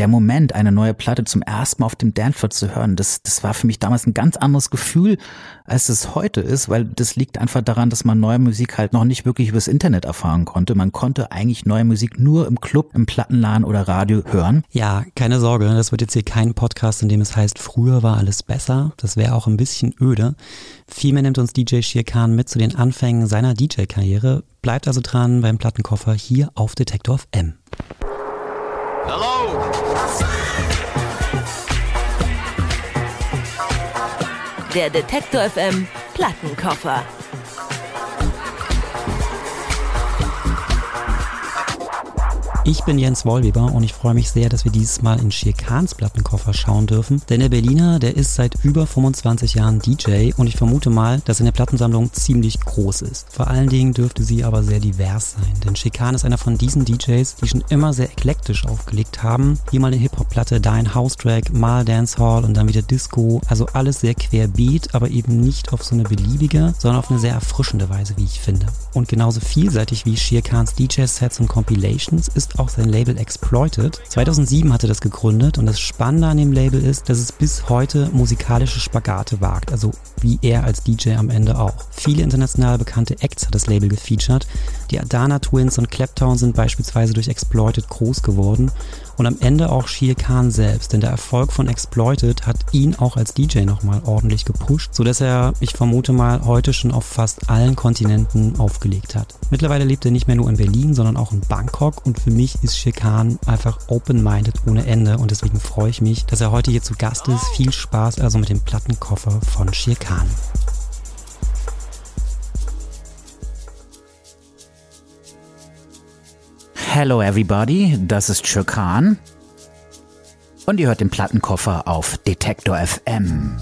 der Moment, eine neue Platte zum ersten Mal auf dem Danford zu hören, das, das war für mich damals ein ganz anderes Gefühl, als es heute ist, weil das liegt einfach daran, dass man neue Musik halt noch nicht wirklich übers Internet erfahren konnte. Man konnte eigentlich neue Musik nur im Club, im Plattenladen oder Radio hören. Ja, keine Sorge, das wird jetzt hier kein Podcast, in dem es heißt, früher war alles besser. Das wäre auch ein bisschen öde. Vielmehr nimmt uns DJ Shir Khan mit zu den Anfängen seiner DJ-Karriere. Bleibt also dran beim Plattenkoffer hier auf Detektor FM. Hello! Der Detektor FM Plattenkoffer. Ich bin Jens Wollweber und ich freue mich sehr, dass wir dieses Mal in Schirkans Plattenkoffer schauen dürfen. Denn der Berliner, der ist seit über 25 Jahren DJ und ich vermute mal, dass seine Plattensammlung ziemlich groß ist. Vor allen Dingen dürfte sie aber sehr divers sein. Denn Schirkan ist einer von diesen DJs, die schon immer sehr eklektisch aufgelegt haben. Hier mal eine Hip-Hop-Platte, da ein House-Track, mal Dancehall und dann wieder Disco. Also alles sehr querbeet, aber eben nicht auf so eine beliebige, sondern auf eine sehr erfrischende Weise, wie ich finde. Und genauso vielseitig wie Shirkans DJ-Sets und Compilations ist auch sein Label Exploited. 2007 hat er das gegründet und das Spannende an dem Label ist, dass es bis heute musikalische Spagate wagt, also wie er als DJ am Ende auch. Viele international bekannte Acts hat das Label gefeatured. Die Adana Twins und Claptown sind beispielsweise durch Exploited groß geworden und am Ende auch Shir Khan selbst, denn der Erfolg von Exploited hat ihn auch als DJ nochmal ordentlich gepusht, sodass er, ich vermute mal, heute schon auf fast allen Kontinenten aufgelegt hat. Mittlerweile lebt er nicht mehr nur in Berlin, sondern auch in Bangkok und für mich ist Shir Khan einfach open-minded ohne Ende und deswegen freue ich mich, dass er heute hier zu Gast ist. Viel Spaß also mit dem Plattenkoffer von Shir Khan. Hello everybody, das ist Schirkan und ihr hört den Plattenkoffer auf Detektor FM.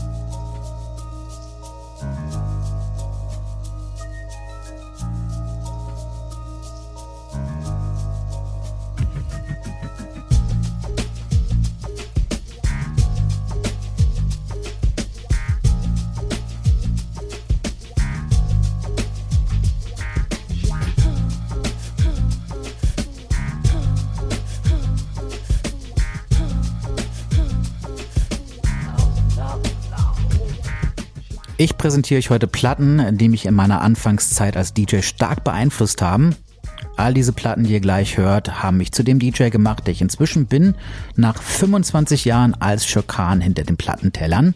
Ich präsentiere euch heute Platten, die mich in meiner Anfangszeit als DJ stark beeinflusst haben. All diese Platten, die ihr gleich hört, haben mich zu dem DJ gemacht, der ich inzwischen bin, nach 25 Jahren als Schokan hinter den Plattentellern.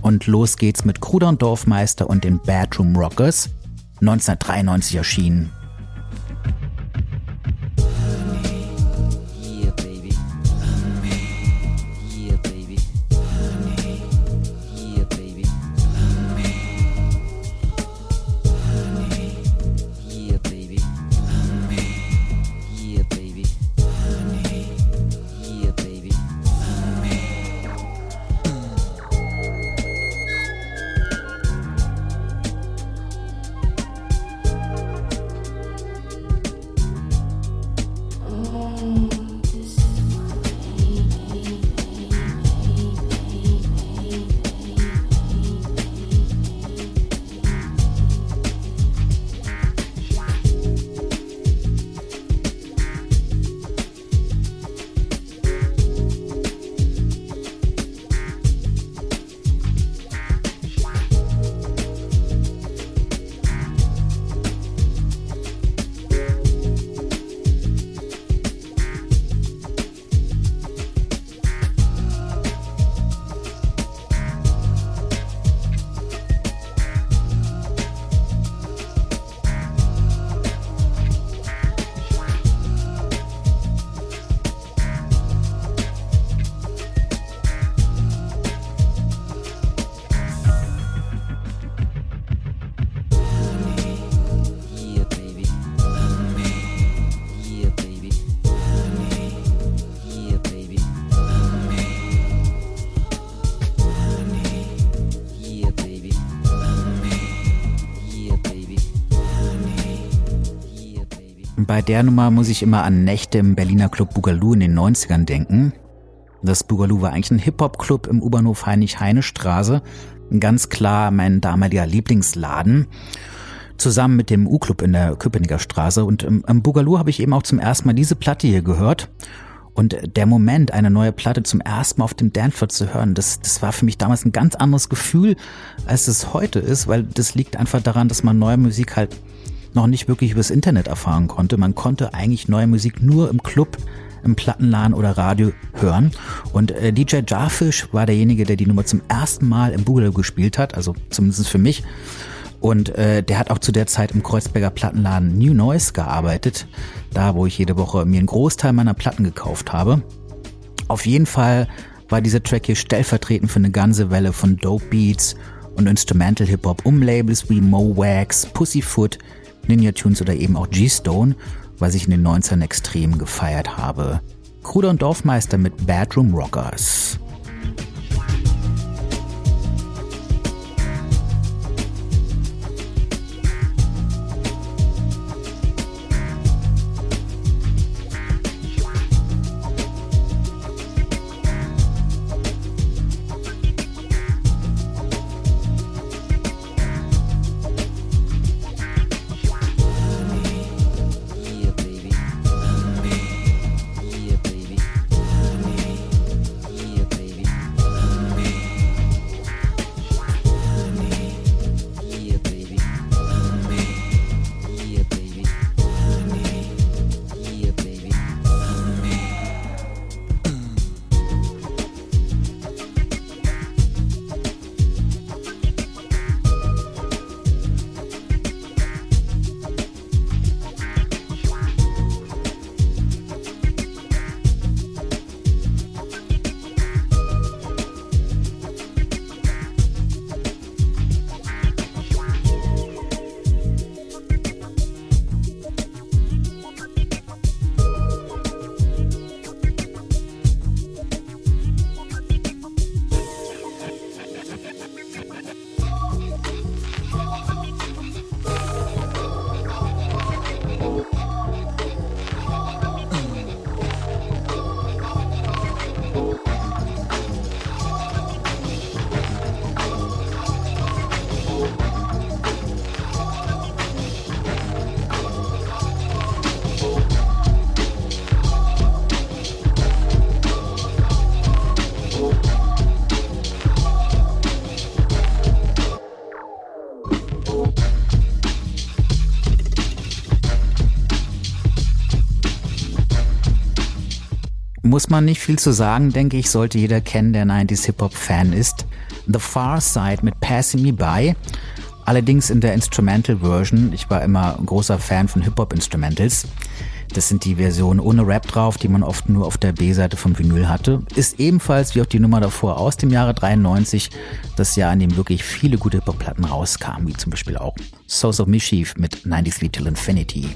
Und los geht's mit Kruder und Dorfmeister und den Bedroom Rockers, 1993 erschienen. Bei der Nummer muss ich immer an Nächte im Berliner Club Boogaloo in den 90ern denken. Das Boogaloo war eigentlich ein Hip-Hop-Club im U-Bahnhof Heinrich-Heine-Straße. Ganz klar mein damaliger Lieblingsladen. Zusammen mit dem U-Club in der Köpenicker Straße. Und im, im Boogaloo habe ich eben auch zum ersten Mal diese Platte hier gehört. Und der Moment, eine neue Platte zum ersten Mal auf dem Danford zu hören, das, das war für mich damals ein ganz anderes Gefühl, als es heute ist, weil das liegt einfach daran, dass man neue Musik halt noch nicht wirklich übers Internet erfahren konnte. Man konnte eigentlich neue Musik nur im Club, im Plattenladen oder Radio hören. Und äh, DJ Jarfish war derjenige, der die Nummer zum ersten Mal im Boogaloo gespielt hat, also zumindest für mich. Und äh, der hat auch zu der Zeit im Kreuzberger Plattenladen New Noise gearbeitet, da wo ich jede Woche mir einen Großteil meiner Platten gekauft habe. Auf jeden Fall war dieser Track hier stellvertretend für eine ganze Welle von Dope Beats und Instrumental Hip-Hop um Labels wie Mo Wax, Pussyfoot, Ninja Tunes oder eben auch G-Stone, was ich in den 90ern extrem gefeiert habe. Kruder und Dorfmeister mit Bedroom Rockers. Muss man nicht viel zu sagen, denke ich, sollte jeder kennen, der 90s Hip-Hop-Fan ist. The Far Side mit Passing Me By. Allerdings in der Instrumental Version. Ich war immer ein großer Fan von Hip-Hop-Instrumentals. Das sind die Versionen ohne Rap drauf, die man oft nur auf der B-Seite vom Vinyl hatte. Ist ebenfalls wie auch die Nummer davor aus dem Jahre 93, das Jahr, in dem wirklich viele gute Hip-Hop-Platten rauskamen, wie zum Beispiel auch Source of Mischief mit 93 Till Infinity.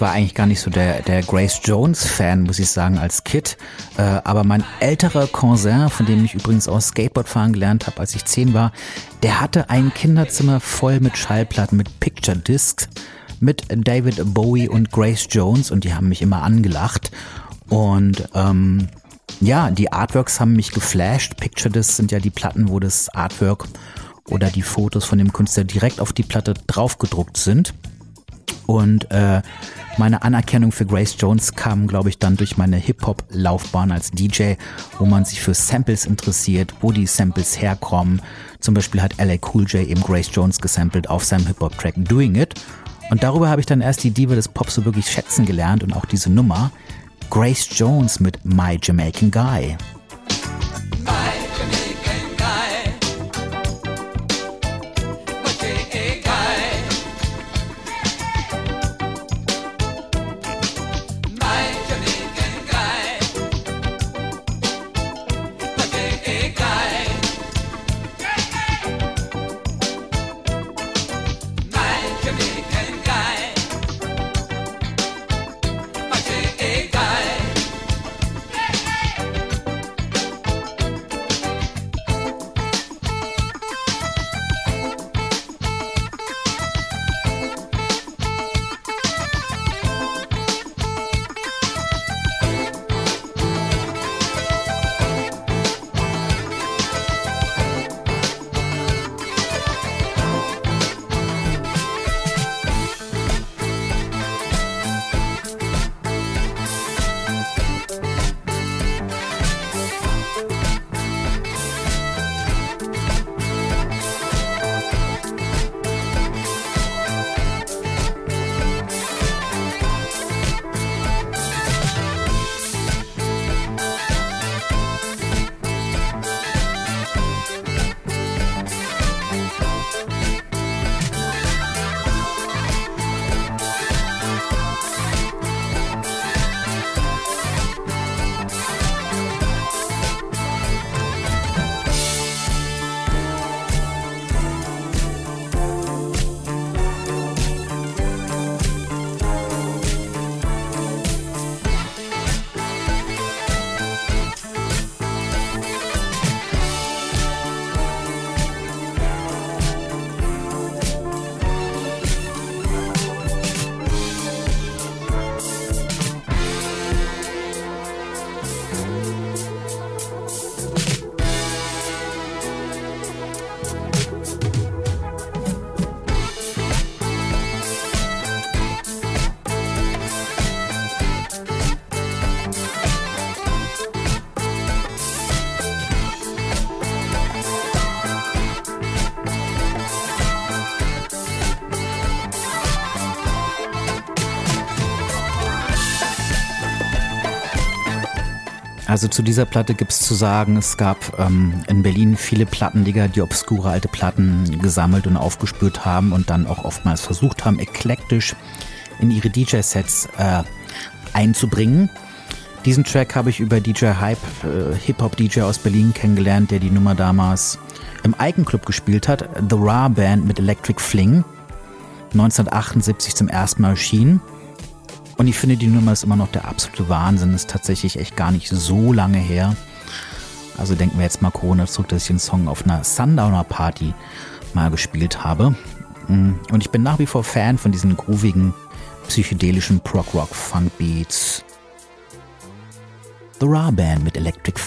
Ich war eigentlich gar nicht so der, der Grace Jones-Fan, muss ich sagen, als Kid. Äh, aber mein älterer Cousin, von dem ich übrigens auch Skateboardfahren gelernt habe, als ich zehn war, der hatte ein Kinderzimmer voll mit Schallplatten, mit Picture Discs, mit David Bowie und Grace Jones und die haben mich immer angelacht. Und ähm, ja, die Artworks haben mich geflasht. Picture Discs sind ja die Platten, wo das Artwork oder die Fotos von dem Künstler direkt auf die Platte draufgedruckt sind. Und äh, meine Anerkennung für Grace Jones kam, glaube ich, dann durch meine Hip-Hop-Laufbahn als DJ, wo man sich für Samples interessiert, wo die Samples herkommen. Zum Beispiel hat LA Cool J eben Grace Jones gesampelt auf seinem Hip-Hop-Track Doing It. Und darüber habe ich dann erst die Diva des Pops so wirklich schätzen gelernt und auch diese Nummer. Grace Jones mit My Jamaican Guy. Also zu dieser Platte gibt es zu sagen, es gab ähm, in Berlin viele Plattendigger, die obskure alte Platten gesammelt und aufgespürt haben und dann auch oftmals versucht haben, eklektisch in ihre DJ-Sets äh, einzubringen. Diesen Track habe ich über DJ Hype, äh, Hip-Hop-DJ aus Berlin kennengelernt, der die Nummer damals im Icon-Club gespielt hat. The Raw Band mit Electric Fling. 1978 zum ersten Mal erschienen. Und ich finde, die Nummer ist immer noch der absolute Wahnsinn. Ist tatsächlich echt gar nicht so lange her. Also denken wir jetzt mal Corona zurück, dass ich den Song auf einer Sundowner Party mal gespielt habe. Mm, und ich bin nach wie vor Fan von diesen groovigen, psychedelischen Prog-Rock-Funk-Beats. The Raw Band mit Electric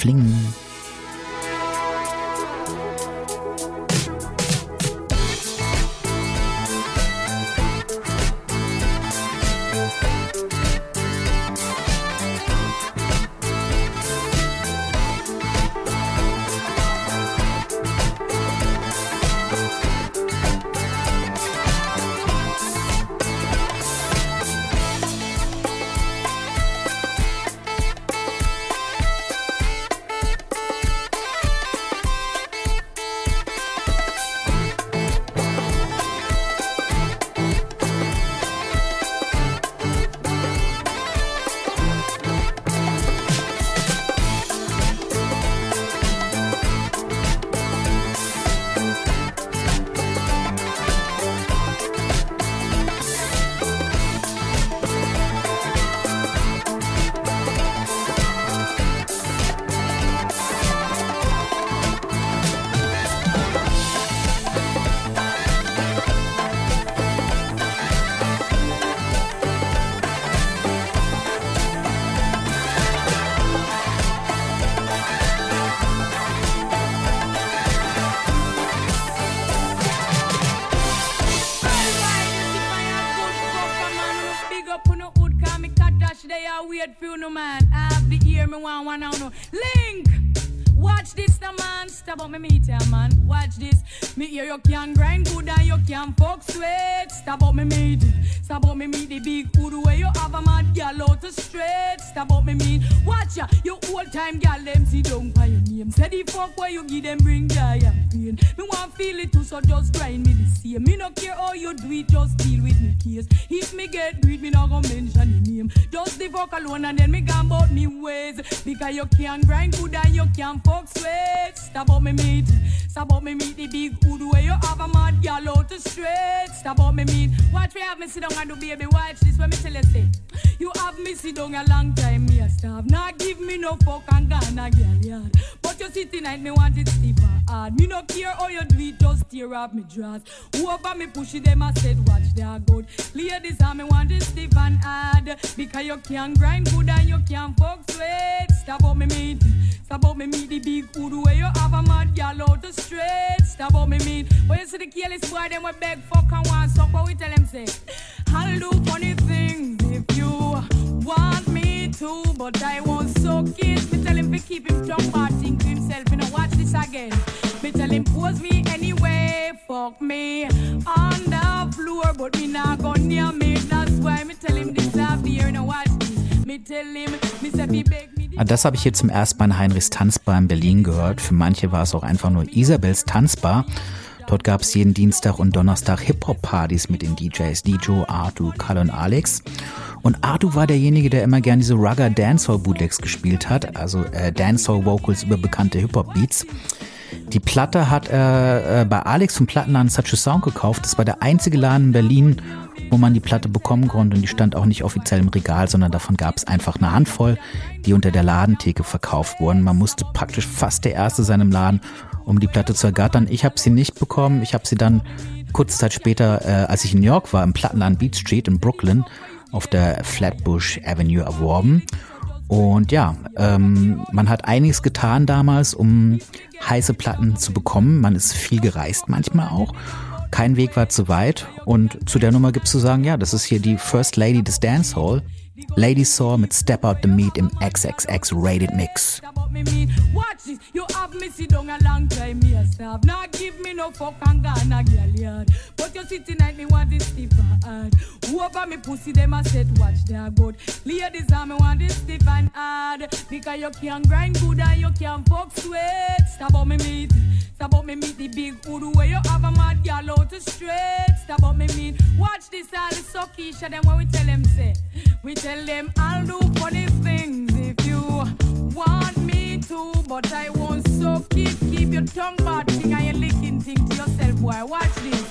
no man. I have the ear, me want one now no. Link! Watch this, the man. Stop on me meet ya, man. Watch this. Me hear you can grind good and you can fuck sweat. Stop on me meet. Stop on me meet the big hood where you have a mad gal out to straight. Stop on me meet. Watch ya, you old time gal them see don't buy your name. Say the fuck where you give them bring joy and pain. Me want feel it too, so just grind me the same. Me no care how you do it, just deal with me case. If me get greed, me not gonna mention your name. Just the fuck alone and then me gone about me ways. Because you can grind good and you can fuck Stop about me meat. About me meat the big food where you have a mad gal out street. Stop about me meat. Watch me have me sit down and do baby watch this when me tell you say. You have me sit down a long time me a stop. Not give me no fuck and gone a gal yard. But you sit tonight me want it stiff hard. Me no care how you do it just tear up me dress. Whoever me push it them I said watch that good. Ladies how me want it stiff and hard. Because you can grind good and you can fuck sweet. Stop about me meat. Stop about me meat the big food where you have a mad gal out the street. Stop about me meat. When you see the careless boy them we beg fuck and want suck. But we tell them say, I'll do funny things if you want me to. But I won't suck it. Me tell him to keep him strong parting to himself. You know watch this again. Me tell him pose me anyway. Fuck me on the floor. But me not go near me. That's why me tell him this here. You know watch Ah, das habe ich hier zum ersten Mal in Heinrichs Tanzbar in Berlin gehört. Für manche war es auch einfach nur Isabels Tanzbar. Dort gab es jeden Dienstag und Donnerstag Hip-Hop-Partys mit den DJs Dijo, Artu, Kalle und Alex. Und Artu war derjenige, der immer gern diese Rugger Dancehall Bootlegs gespielt hat, also äh, Dancehall Vocals über bekannte Hip-Hop-Beats. Die Platte hat er äh, bei Alex vom Plattenladen Such a Sound gekauft. Das war der einzige Laden in Berlin, wo man die Platte bekommen konnte und die stand auch nicht offiziell im Regal, sondern davon gab es einfach eine Handvoll, die unter der Ladentheke verkauft wurden. Man musste praktisch fast der Erste sein im Laden, um die Platte zu ergattern. Ich habe sie nicht bekommen. Ich habe sie dann kurze Zeit später, äh, als ich in New York war, im Plattenladen Beat Street in Brooklyn auf der Flatbush Avenue erworben. Und ja, ähm, man hat einiges getan damals, um heiße Platten zu bekommen. Man ist viel gereist manchmal auch. Kein Weg war zu weit. Und zu der Nummer gibt's zu sagen, ja, das ist hier die First Lady des Dancehall. Lady Saw mit Step Out the Meat im XXX Rated Mix. Me pussy, them a set watch their good. Ladies, I me want this stiff and hard because you can grind good and you can fuck sweat. Stab out me meat, stab out me meat. The big hood where you have a mad girl out to straight. Out me meat. Watch this, all the suckisha. Them when we tell them say, we tell them I'll do funny things if you want me to, but I won't suck it. Keep your tongue bad thing and your licking thing to yourself, boy. Watch this.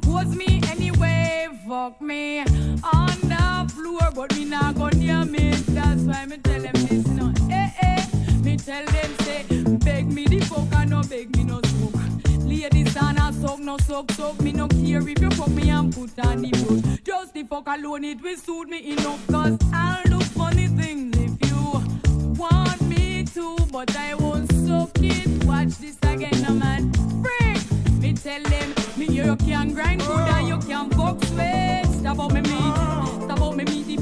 Pose me anyway, fuck me on the floor, but me not go near me. That's why me tell them this, no. Eh eh. Me tell them say, beg me the fuck and no beg me no smoke. Ladies and a suck, no suck, suck. Me no care if you fuck me and put on the brush. Just the fuck alone, it will suit me enough. Cause I'll do funny things if you want me to. But I won't suck it. Watch this again, no man. Freak! Me tell them, me you can grind good and you can fuck sweat. Stop out me meat. Stop out me meat the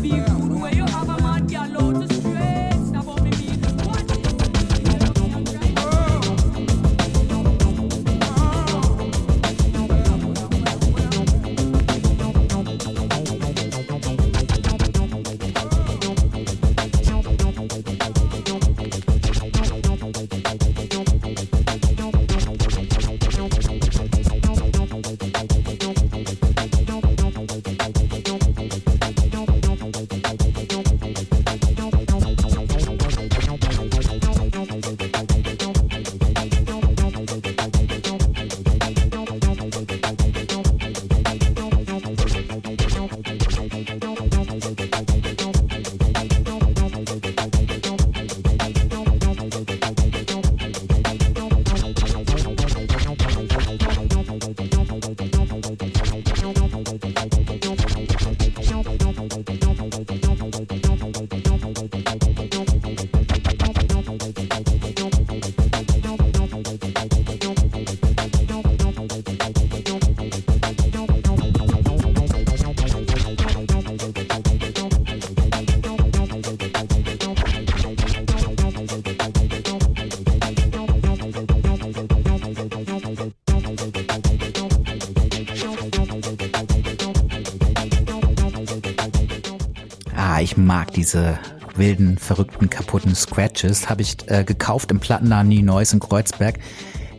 mag diese wilden, verrückten, kaputten Scratches. Habe ich äh, gekauft im Plattenladen New Neuss in Kreuzberg,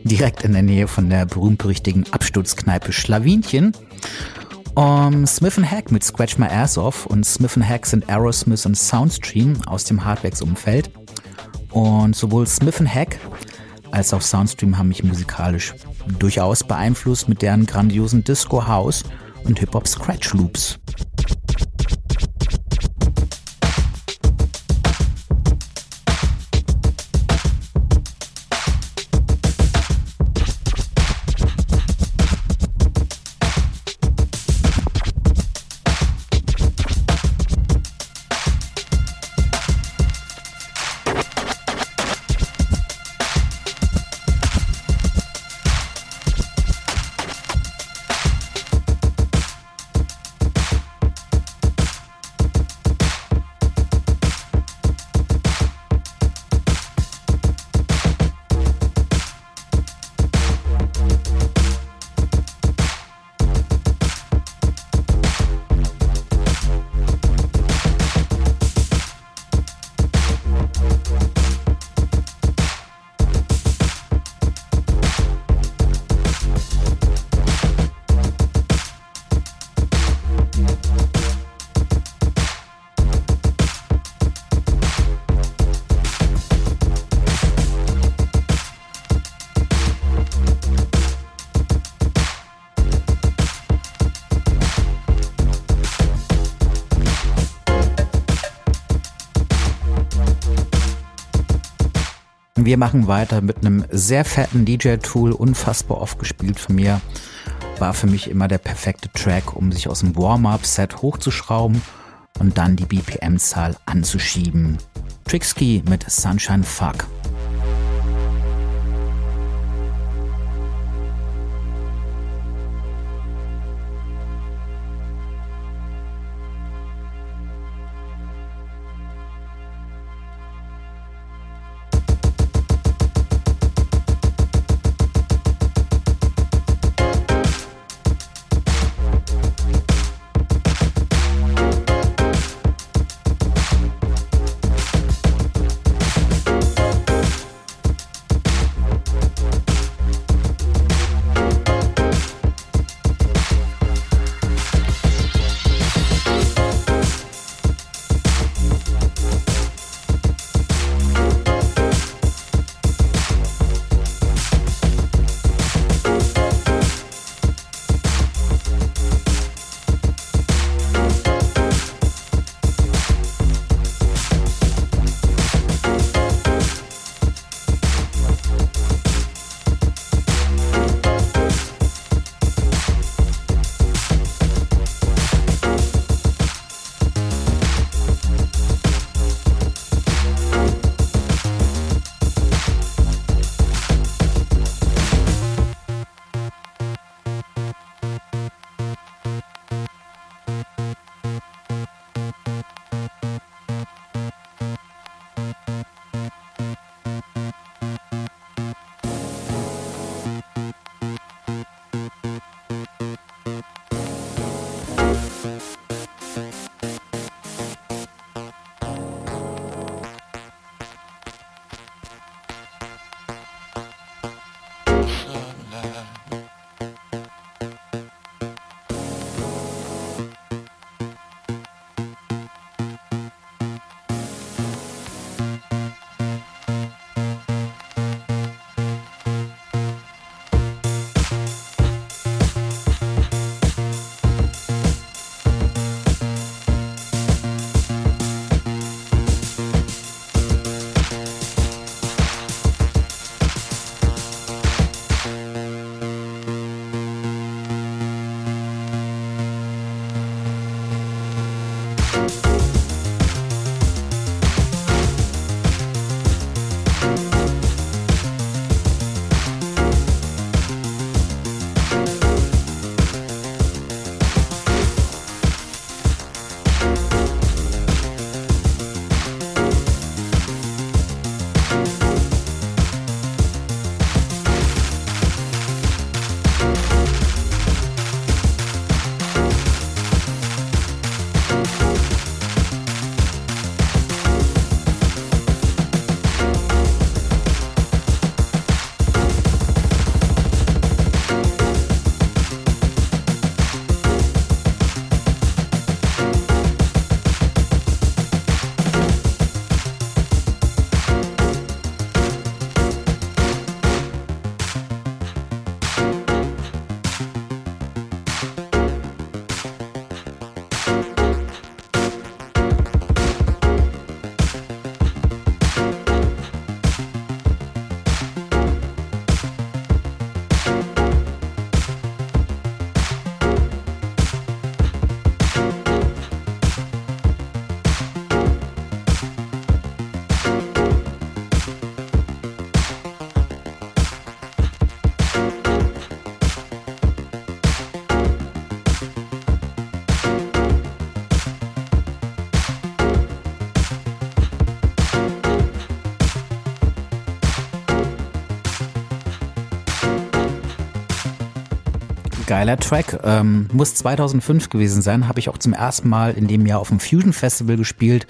direkt in der Nähe von der berühmt-berüchtigen Absturzkneipe Schlawinchen. Um, Smith Hack mit Scratch My Ass Off und Smith Hack sind Aerosmith und Soundstream aus dem Hardwax-Umfeld. Und sowohl Smith Hack als auch Soundstream haben mich musikalisch durchaus beeinflusst mit deren grandiosen Disco House und Hip-Hop Wir machen weiter mit einem sehr fetten DJ-Tool, unfassbar oft gespielt von mir. War für mich immer der perfekte Track, um sich aus dem Warm-Up-Set hochzuschrauben und dann die BPM-Zahl anzuschieben. Trixky mit Sunshine Fuck. Geiler Track. Ähm, muss 2005 gewesen sein. Habe ich auch zum ersten Mal in dem Jahr auf dem Fusion Festival gespielt.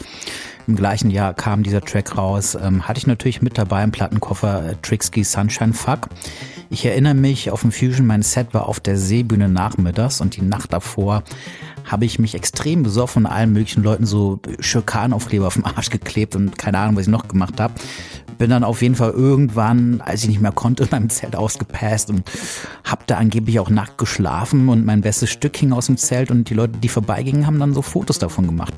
Im gleichen Jahr kam dieser Track raus. Ähm, hatte ich natürlich mit dabei im Plattenkoffer äh, Trixky Sunshine Fuck. Ich erinnere mich, auf dem Fusion, mein Set war auf der Seebühne nachmittags und die Nacht davor habe ich mich extrem besoffen und allen möglichen Leuten so Schirkanaufkleber auf dem Arsch geklebt und keine Ahnung, was ich noch gemacht habe. Bin dann auf jeden Fall irgendwann, als ich nicht mehr konnte, in meinem Zelt ausgepasst und habe da angeblich auch nackt geschlafen und mein bestes Stück hing aus dem Zelt und die Leute, die vorbeigingen, haben dann so Fotos davon gemacht.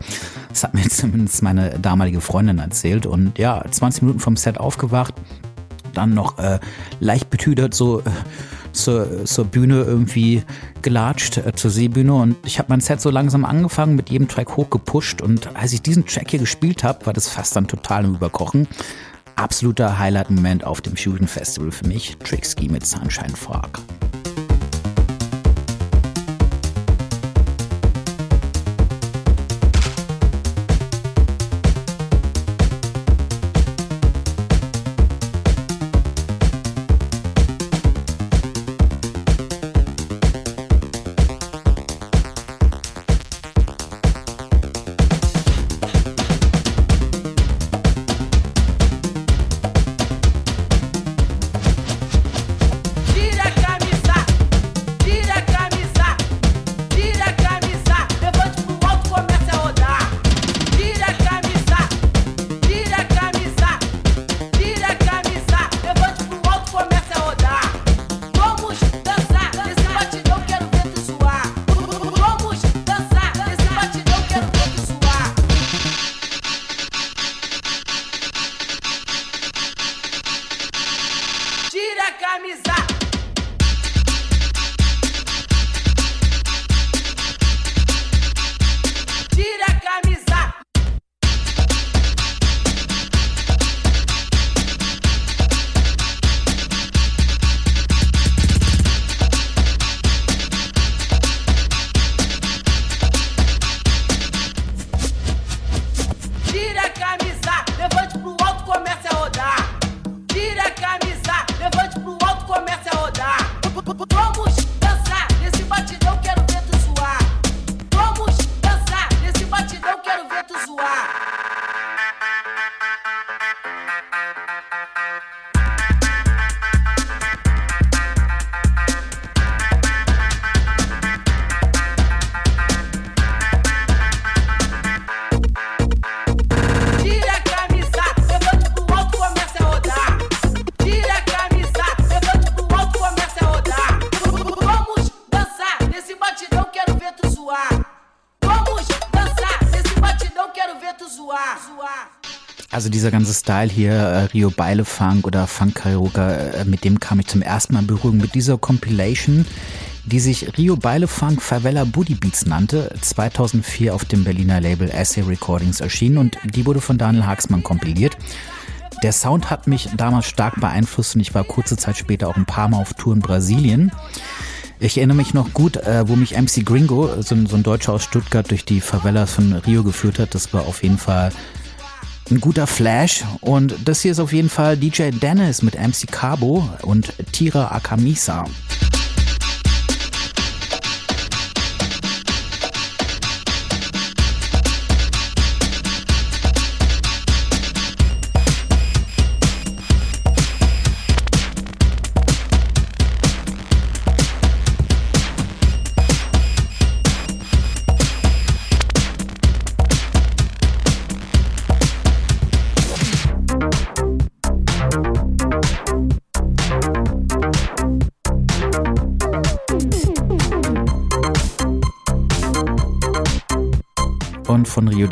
Das hat mir zumindest meine damalige Freundin erzählt und ja, 20 Minuten vom Set aufgewacht, dann noch äh, leicht betüdert so äh, zur, zur Bühne irgendwie gelatscht, äh, zur Seebühne und ich habe mein Set so langsam angefangen, mit jedem Track hochgepusht und als ich diesen Track hier gespielt habe, war das fast dann total im Überkochen. Absoluter Highlight-Moment auf dem Fusion Festival für mich, Trickski mit Sunshine Frag. Style hier, äh, Rio Beile Funk oder Funk Karaoke, äh, mit dem kam ich zum ersten Mal in Berührung mit dieser Compilation, die sich Rio Beile Funk Favela Booty Beats nannte, 2004 auf dem Berliner Label Essay Recordings erschienen und die wurde von Daniel Haxmann kompiliert. Der Sound hat mich damals stark beeinflusst und ich war kurze Zeit später auch ein paar Mal auf Tour in Brasilien. Ich erinnere mich noch gut, äh, wo mich MC Gringo, so, so ein Deutscher aus Stuttgart, durch die Favelas von Rio geführt hat. Das war auf jeden Fall ein guter Flash. Und das hier ist auf jeden Fall DJ Dennis mit MC Cabo und Tira Akamisa.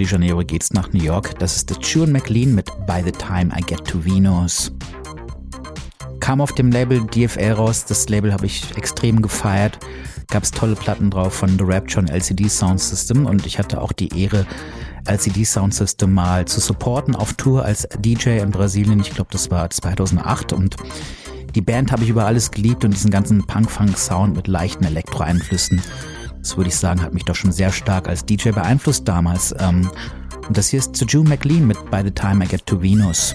De Janeiro geht's nach New York. Das ist The Tune McLean mit By the Time I Get to Venus. Kam auf dem Label DFL raus. Das Label habe ich extrem gefeiert. Gab's tolle Platten drauf von The Rapture und LCD Sound System und ich hatte auch die Ehre, LCD Sound System mal zu supporten auf Tour als DJ in Brasilien. Ich glaube, das war 2008 und die Band habe ich über alles geliebt und diesen ganzen Punk-Funk-Sound mit leichten Elektro-Einflüssen. Das würde ich sagen, hat mich doch schon sehr stark als DJ beeinflusst damals. Ähm, und das hier ist zu June McLean mit By the Time I Get to Venus.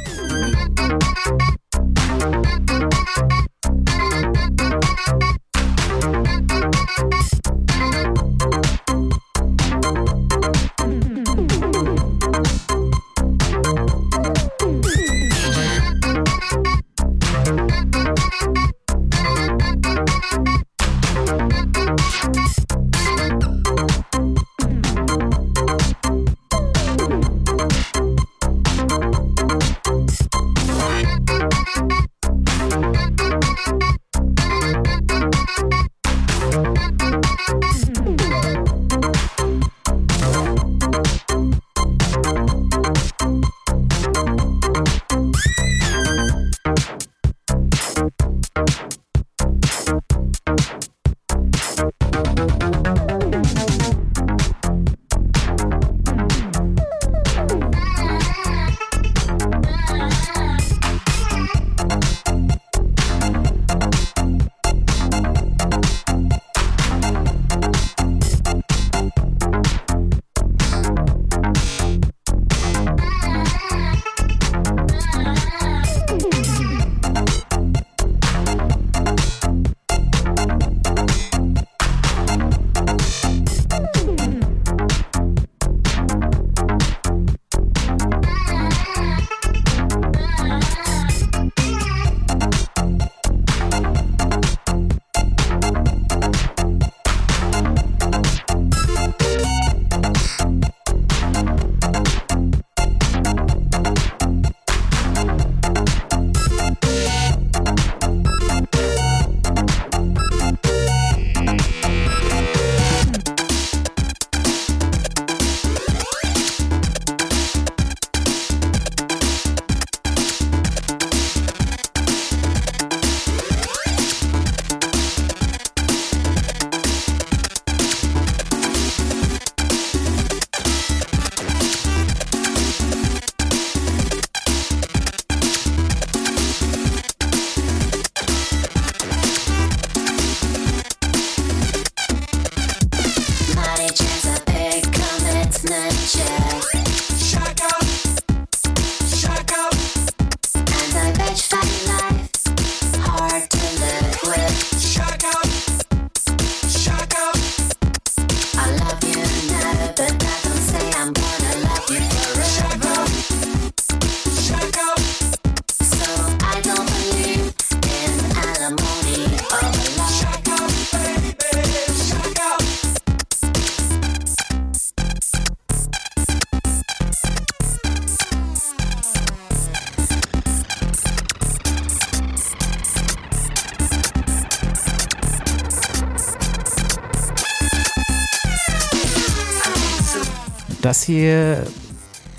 Das hier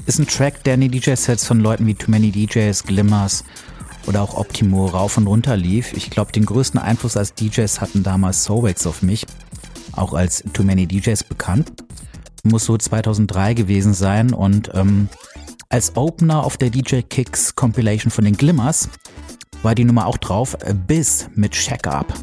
ist ein Track, der in die DJ-Sets von Leuten wie Too Many DJs, Glimmers oder auch Optimo rauf und runter lief. Ich glaube, den größten Einfluss als DJs hatten damals Soulwax auf mich, auch als Too Many DJs bekannt. Muss so 2003 gewesen sein und ähm, als Opener auf der DJ Kicks Compilation von den Glimmers war die Nummer auch drauf, Biz mit Shack Up.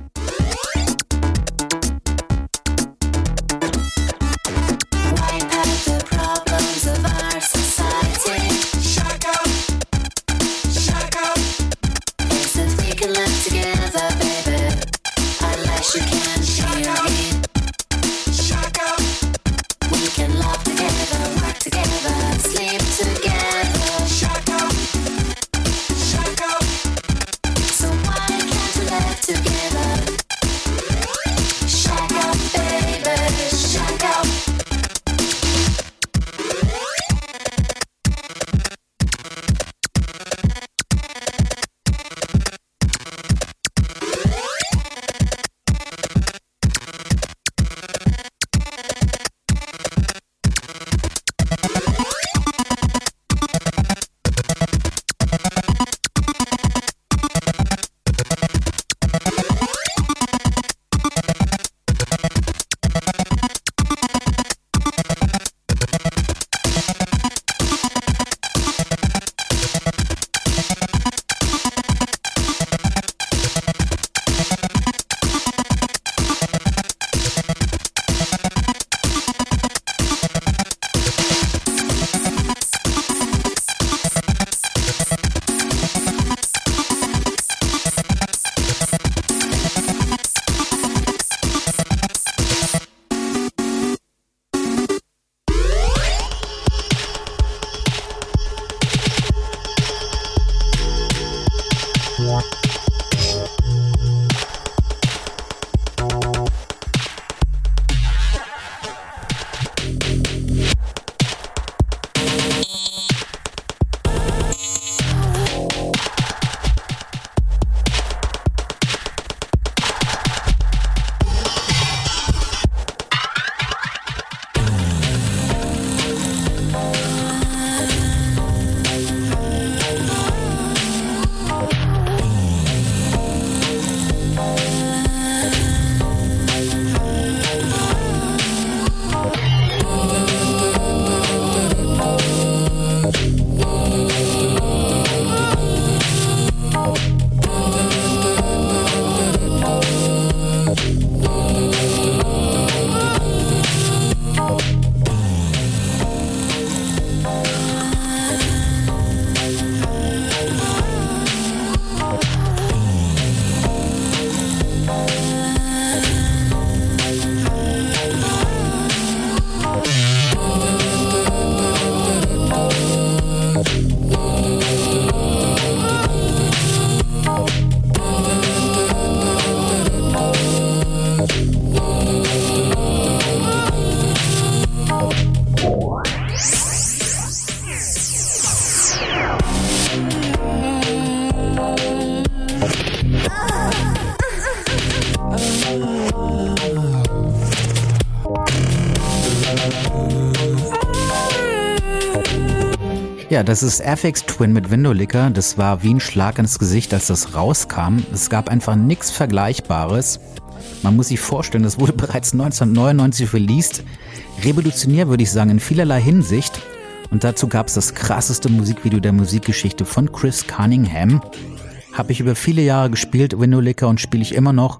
Das ist FX Twin mit Windowlicker. Das war wie ein Schlag ins Gesicht, als das rauskam. Es gab einfach nichts Vergleichbares. Man muss sich vorstellen, das wurde bereits 1999 released. Revolutionär würde ich sagen in vielerlei Hinsicht. Und dazu gab es das krasseste Musikvideo der Musikgeschichte von Chris Cunningham. Habe ich über viele Jahre gespielt, Window Licker, und spiele ich immer noch.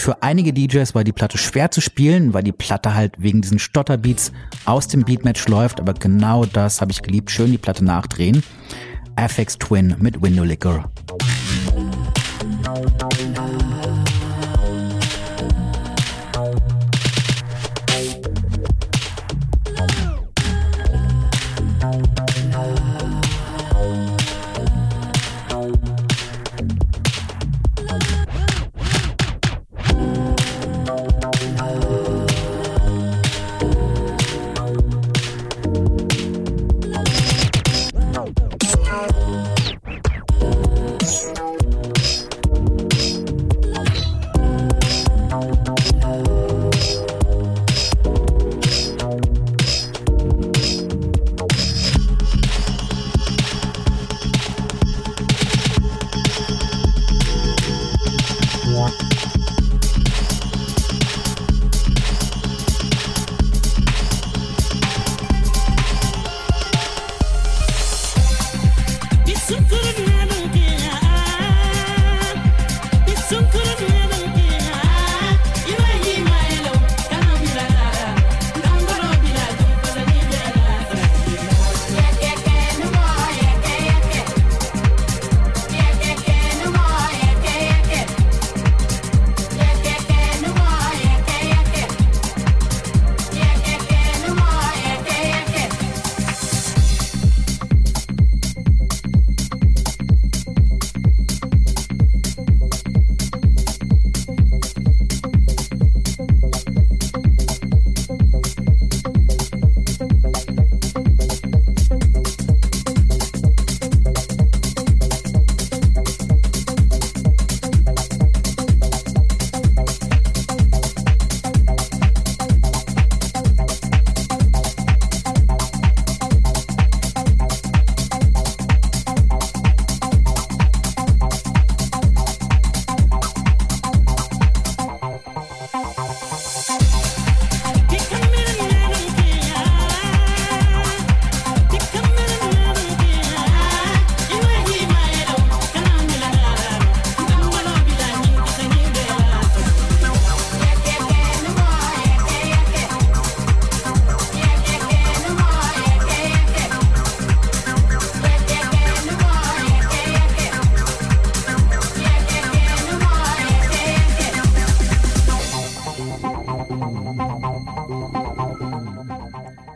Für einige DJs war die Platte schwer zu spielen, weil die Platte halt wegen diesen Stotterbeats aus dem Beatmatch läuft, aber genau das habe ich geliebt. Schön die Platte nachdrehen. FX Twin mit Window Licker.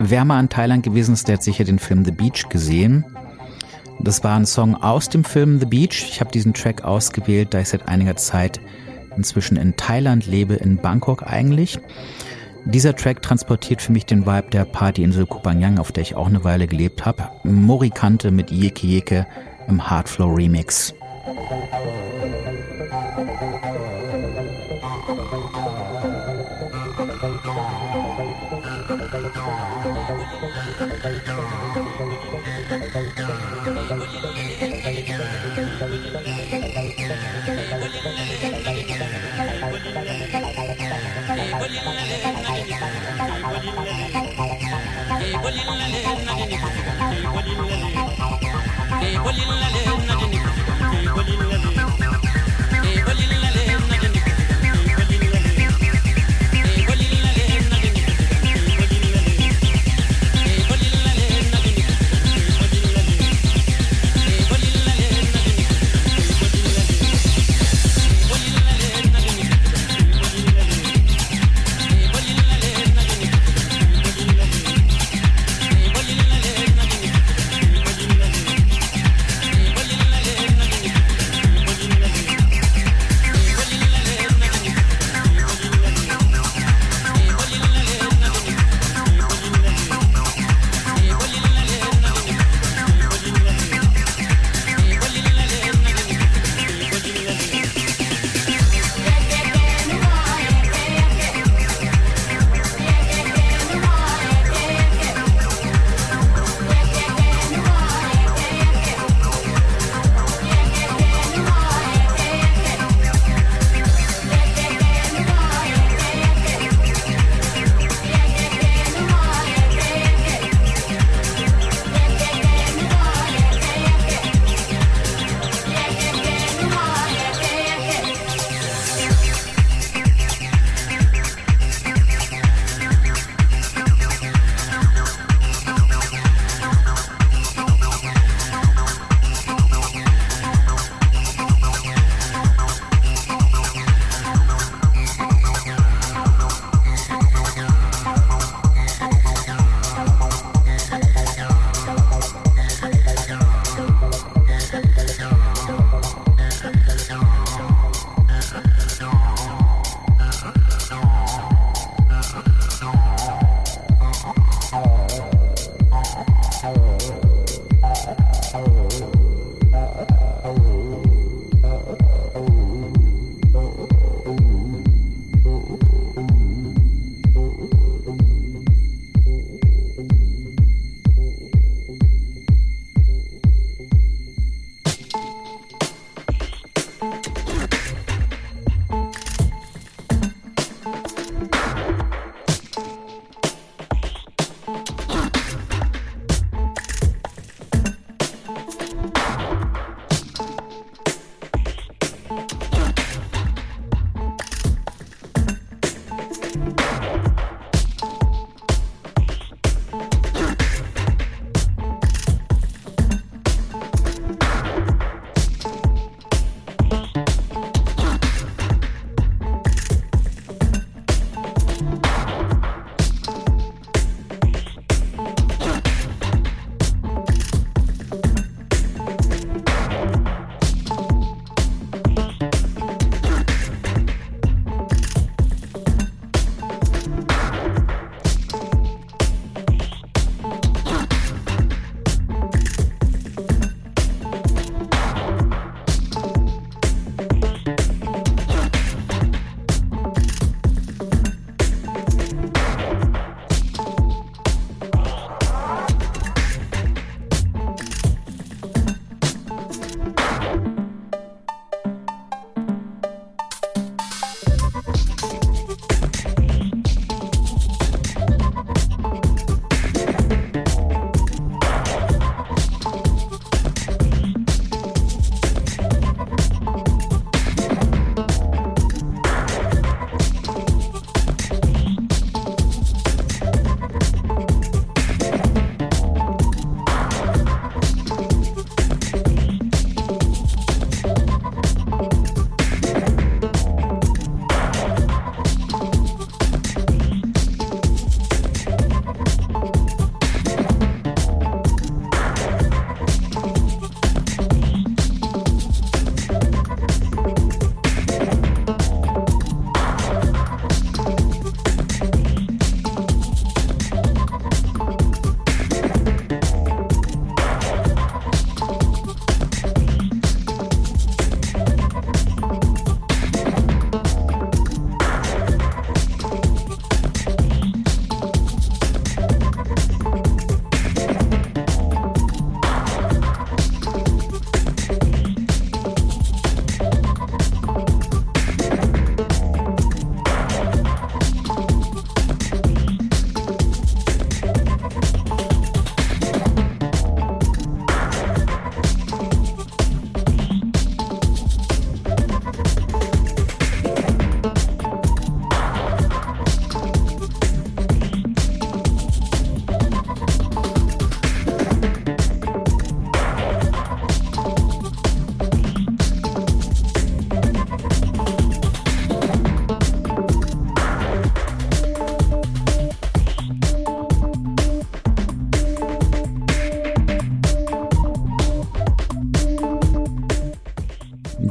Wer mal in Thailand gewesen ist, der hat sicher den Film The Beach gesehen. Das war ein Song aus dem Film The Beach. Ich habe diesen Track ausgewählt, da ich seit einiger Zeit inzwischen in Thailand lebe, in Bangkok eigentlich. Dieser Track transportiert für mich den Vibe der Partyinsel Kupanyang, auf der ich auch eine Weile gelebt habe. Morikante mit Yeke Yeke im Hardflow Remix.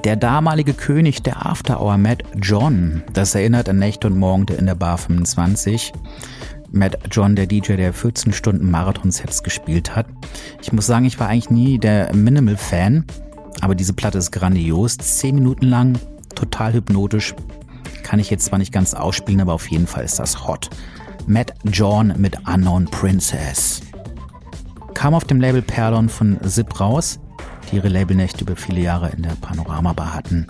Der damalige König der After Hour, Matt John, das erinnert an Nächte und Morgen in der Bar 25. Matt John, der DJ, der 14 Stunden Marathon-Sets gespielt hat. Ich muss sagen, ich war eigentlich nie der Minimal-Fan, aber diese Platte ist grandios. Zehn Minuten lang, total hypnotisch. Kann ich jetzt zwar nicht ganz ausspielen, aber auf jeden Fall ist das hot. Matt John mit Unknown Princess. Kam auf dem Label Perlon von Zip raus, die ihre Labelnächte über viele Jahre in der Panorama Bar hatten.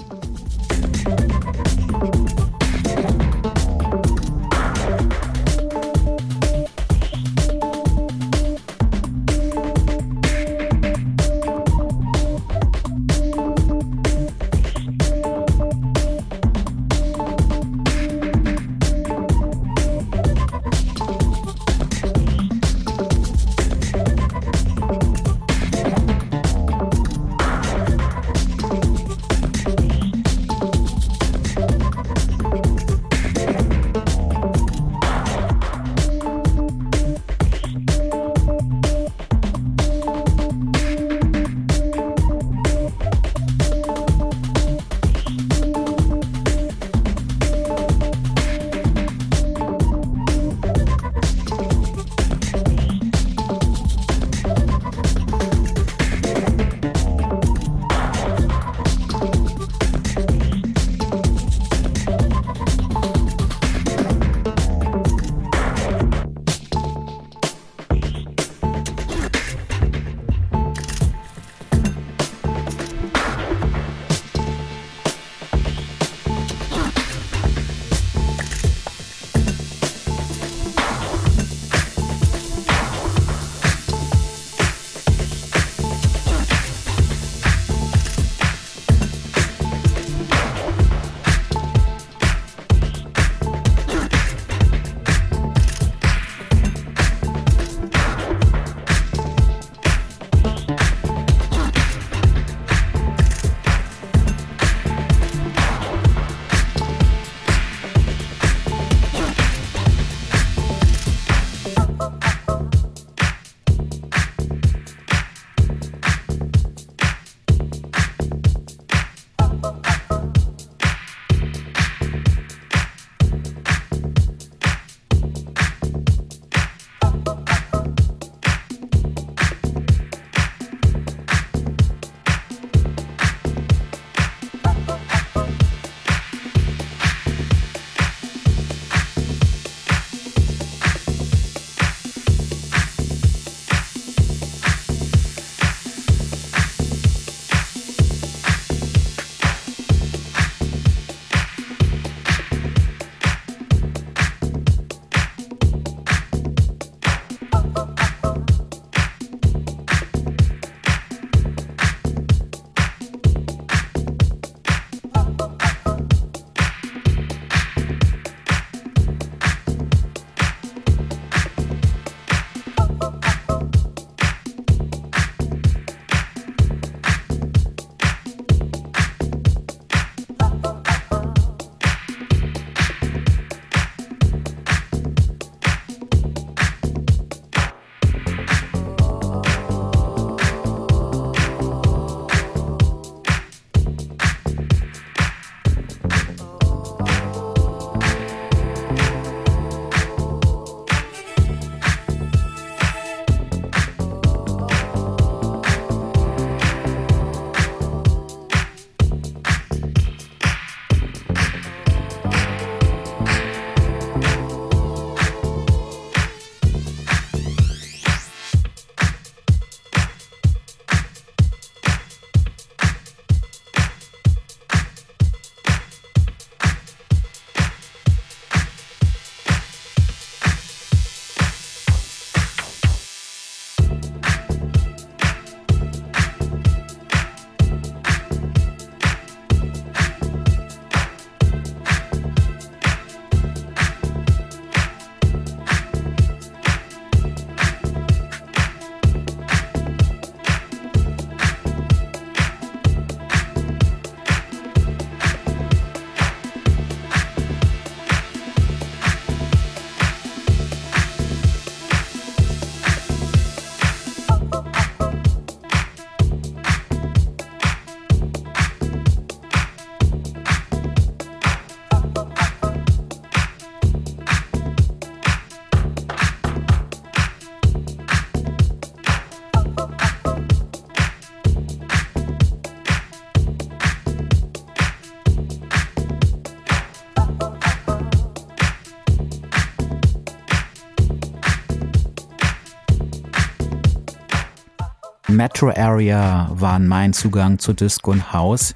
Metro Area waren mein Zugang zu Disco und House.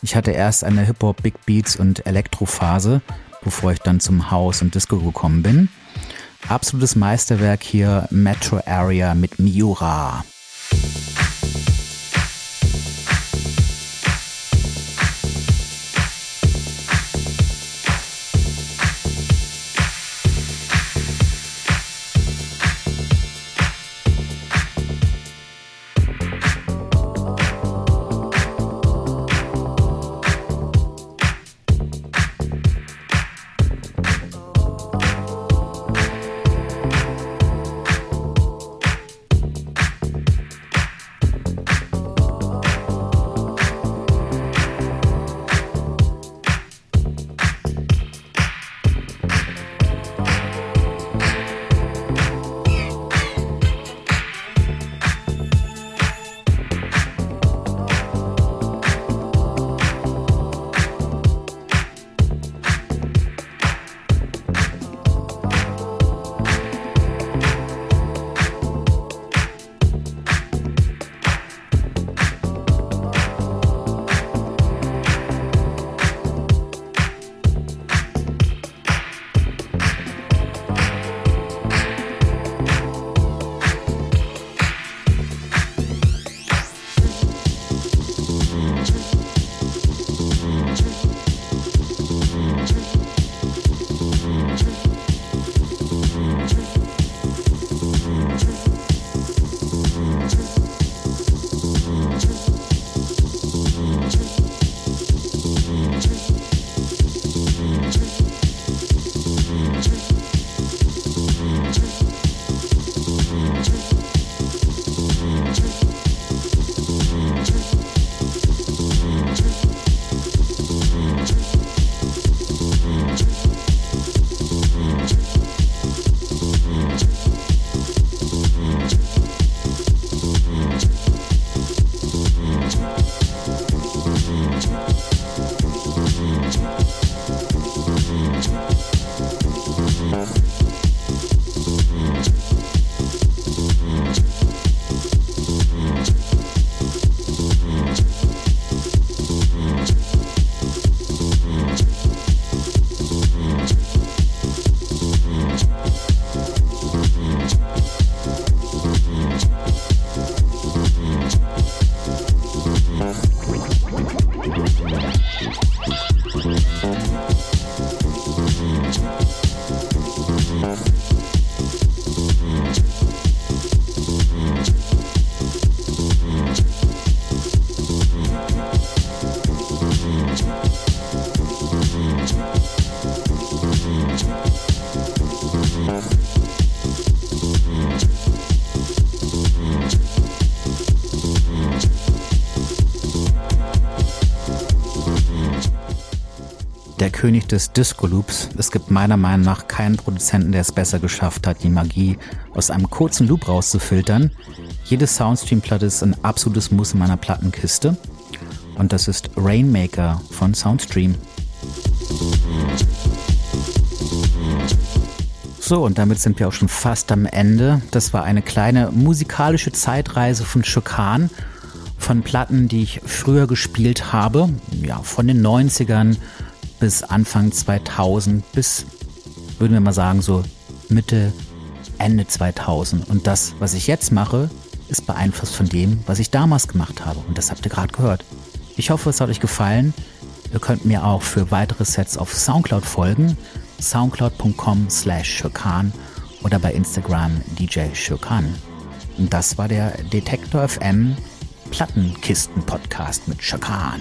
Ich hatte erst eine Hip-Hop, Big Beats und Elektrophase, bevor ich dann zum House und Disco gekommen bin. Absolutes Meisterwerk hier Metro Area mit Miura. König des Disco-Loops. Es gibt meiner Meinung nach keinen Produzenten, der es besser geschafft hat, die Magie aus einem kurzen Loop rauszufiltern. Jede Soundstream-Platte ist ein absolutes Muss in meiner Plattenkiste. Und das ist Rainmaker von Soundstream. So, und damit sind wir auch schon fast am Ende. Das war eine kleine musikalische Zeitreise von Schokan, von Platten, die ich früher gespielt habe, ja, von den 90ern bis Anfang 2000, bis, würden wir mal sagen, so Mitte, Ende 2000. Und das, was ich jetzt mache, ist beeinflusst von dem, was ich damals gemacht habe. Und das habt ihr gerade gehört. Ich hoffe, es hat euch gefallen. Ihr könnt mir auch für weitere Sets auf Soundcloud folgen. soundcloud.com slash Schirkan oder bei Instagram DJ Schirkan. Und das war der Detektor FM Plattenkisten Podcast mit Schirkan.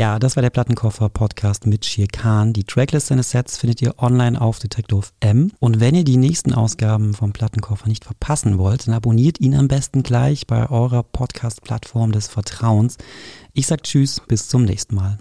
Ja, das war der Plattenkoffer-Podcast mit Shir Khan. Die Tracklist seines Sets findet ihr online auf Detektor M. Und wenn ihr die nächsten Ausgaben vom Plattenkoffer nicht verpassen wollt, dann abonniert ihn am besten gleich bei eurer Podcast-Plattform des Vertrauens. Ich sag Tschüss, bis zum nächsten Mal.